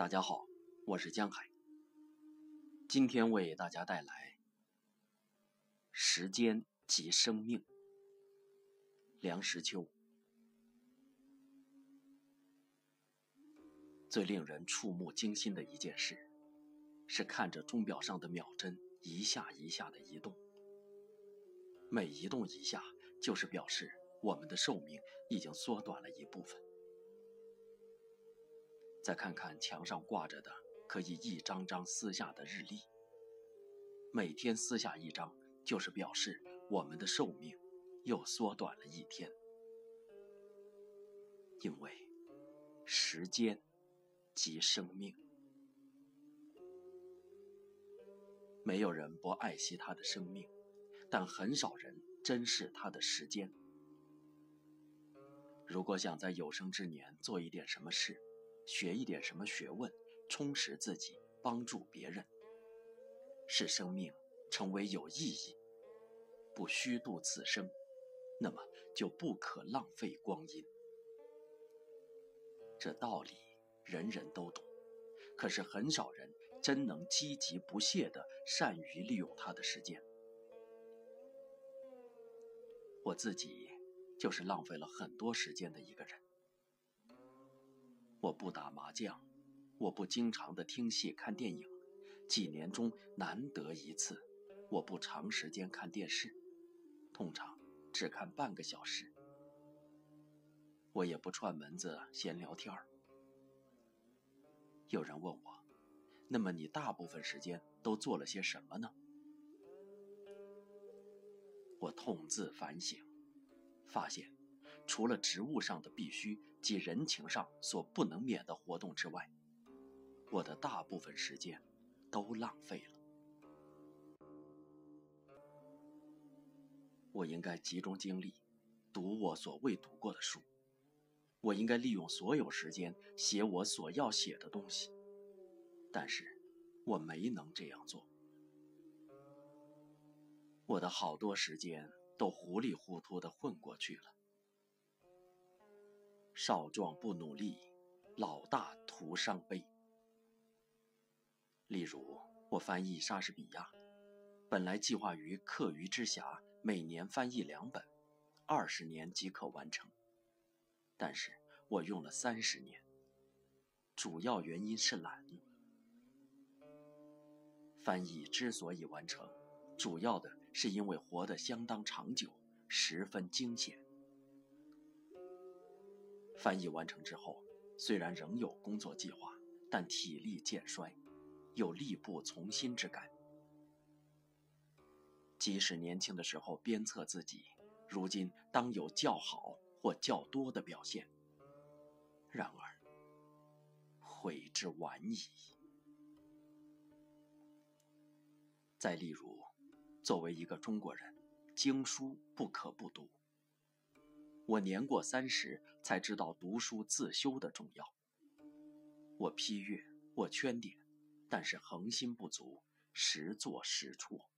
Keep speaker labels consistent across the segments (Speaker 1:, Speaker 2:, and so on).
Speaker 1: 大家好，我是江海。今天为大家带来《时间及生命》。梁实秋。最令人触目惊心的一件事，是看着钟表上的秒针一下一下的移动，每移动一下，就是表示我们的寿命已经缩短了一部分。再看看墙上挂着的可以一张张撕下的日历，每天撕下一张，就是表示我们的寿命又缩短了一天。因为时间即生命，没有人不爱惜他的生命，但很少人珍视他的时间。如果想在有生之年做一点什么事，学一点什么学问，充实自己，帮助别人，使生命成为有意义，不虚度此生，那么就不可浪费光阴。这道理人人都懂，可是很少人真能积极不懈地善于利用他的时间。我自己就是浪费了很多时间的一个人。我不打麻将，我不经常的听戏看电影，几年中难得一次，我不长时间看电视，通常只看半个小时。我也不串门子闲聊天儿。有人问我，那么你大部分时间都做了些什么呢？我痛自反省，发现。除了职务上的必须及人情上所不能免的活动之外，我的大部分时间都浪费了。我应该集中精力读我所未读过的书，我应该利用所有时间写我所要写的东西，但是我没能这样做。我的好多时间都糊里糊涂的混过去了。少壮不努力，老大徒伤悲。例如，我翻译莎士比亚，本来计划于课余之暇每年翻译两本，二十年即可完成，但是我用了三十年。主要原因是懒。翻译之所以完成，主要的是因为活得相当长久，十分惊险。翻译完成之后，虽然仍有工作计划，但体力渐衰，有力不从心之感。即使年轻的时候鞭策自己，如今当有较好或较多的表现。然而，悔之晚矣。再例如，作为一个中国人，经书不可不读。我年过三十，才知道读书自修的重要。我批阅，我圈点，但是恒心不足，时做时错。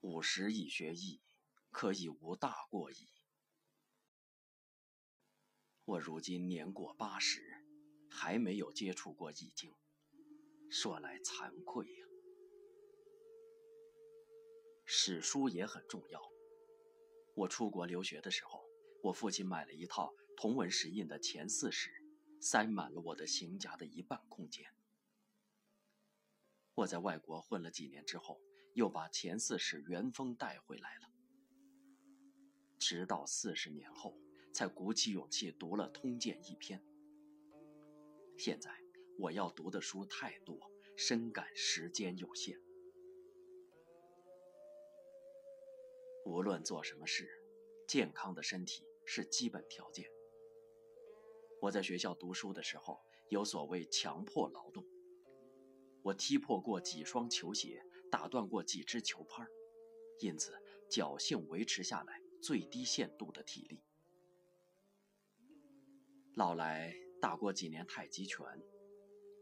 Speaker 1: 五十已学艺，可以无大过矣。我如今年过八十，还没有接触过易经，说来惭愧呀。史书也很重要。我出国留学的时候，我父亲买了一套同文石印的前四史，塞满了我的行夹的一半空间。我在外国混了几年之后，又把前四史原封带回来了。直到四十年后，才鼓起勇气读了《通鉴》一篇。现在我要读的书太多，深感时间有限。无论做什么事，健康的身体是基本条件。我在学校读书的时候，有所谓强迫劳动，我踢破过几双球鞋，打断过几只球拍，因此侥幸维持下来最低限度的体力。老来打过几年太极拳，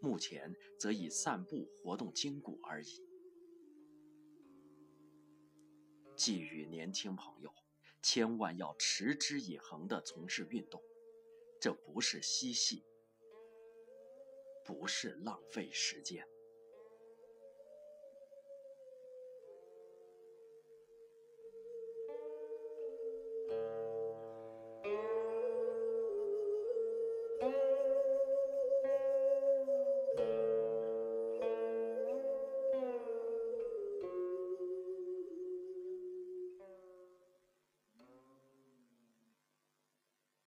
Speaker 1: 目前则以散步活动筋骨而已。寄予年轻朋友千万要持之以恒的从事运动这不是嬉戏不是浪费时间。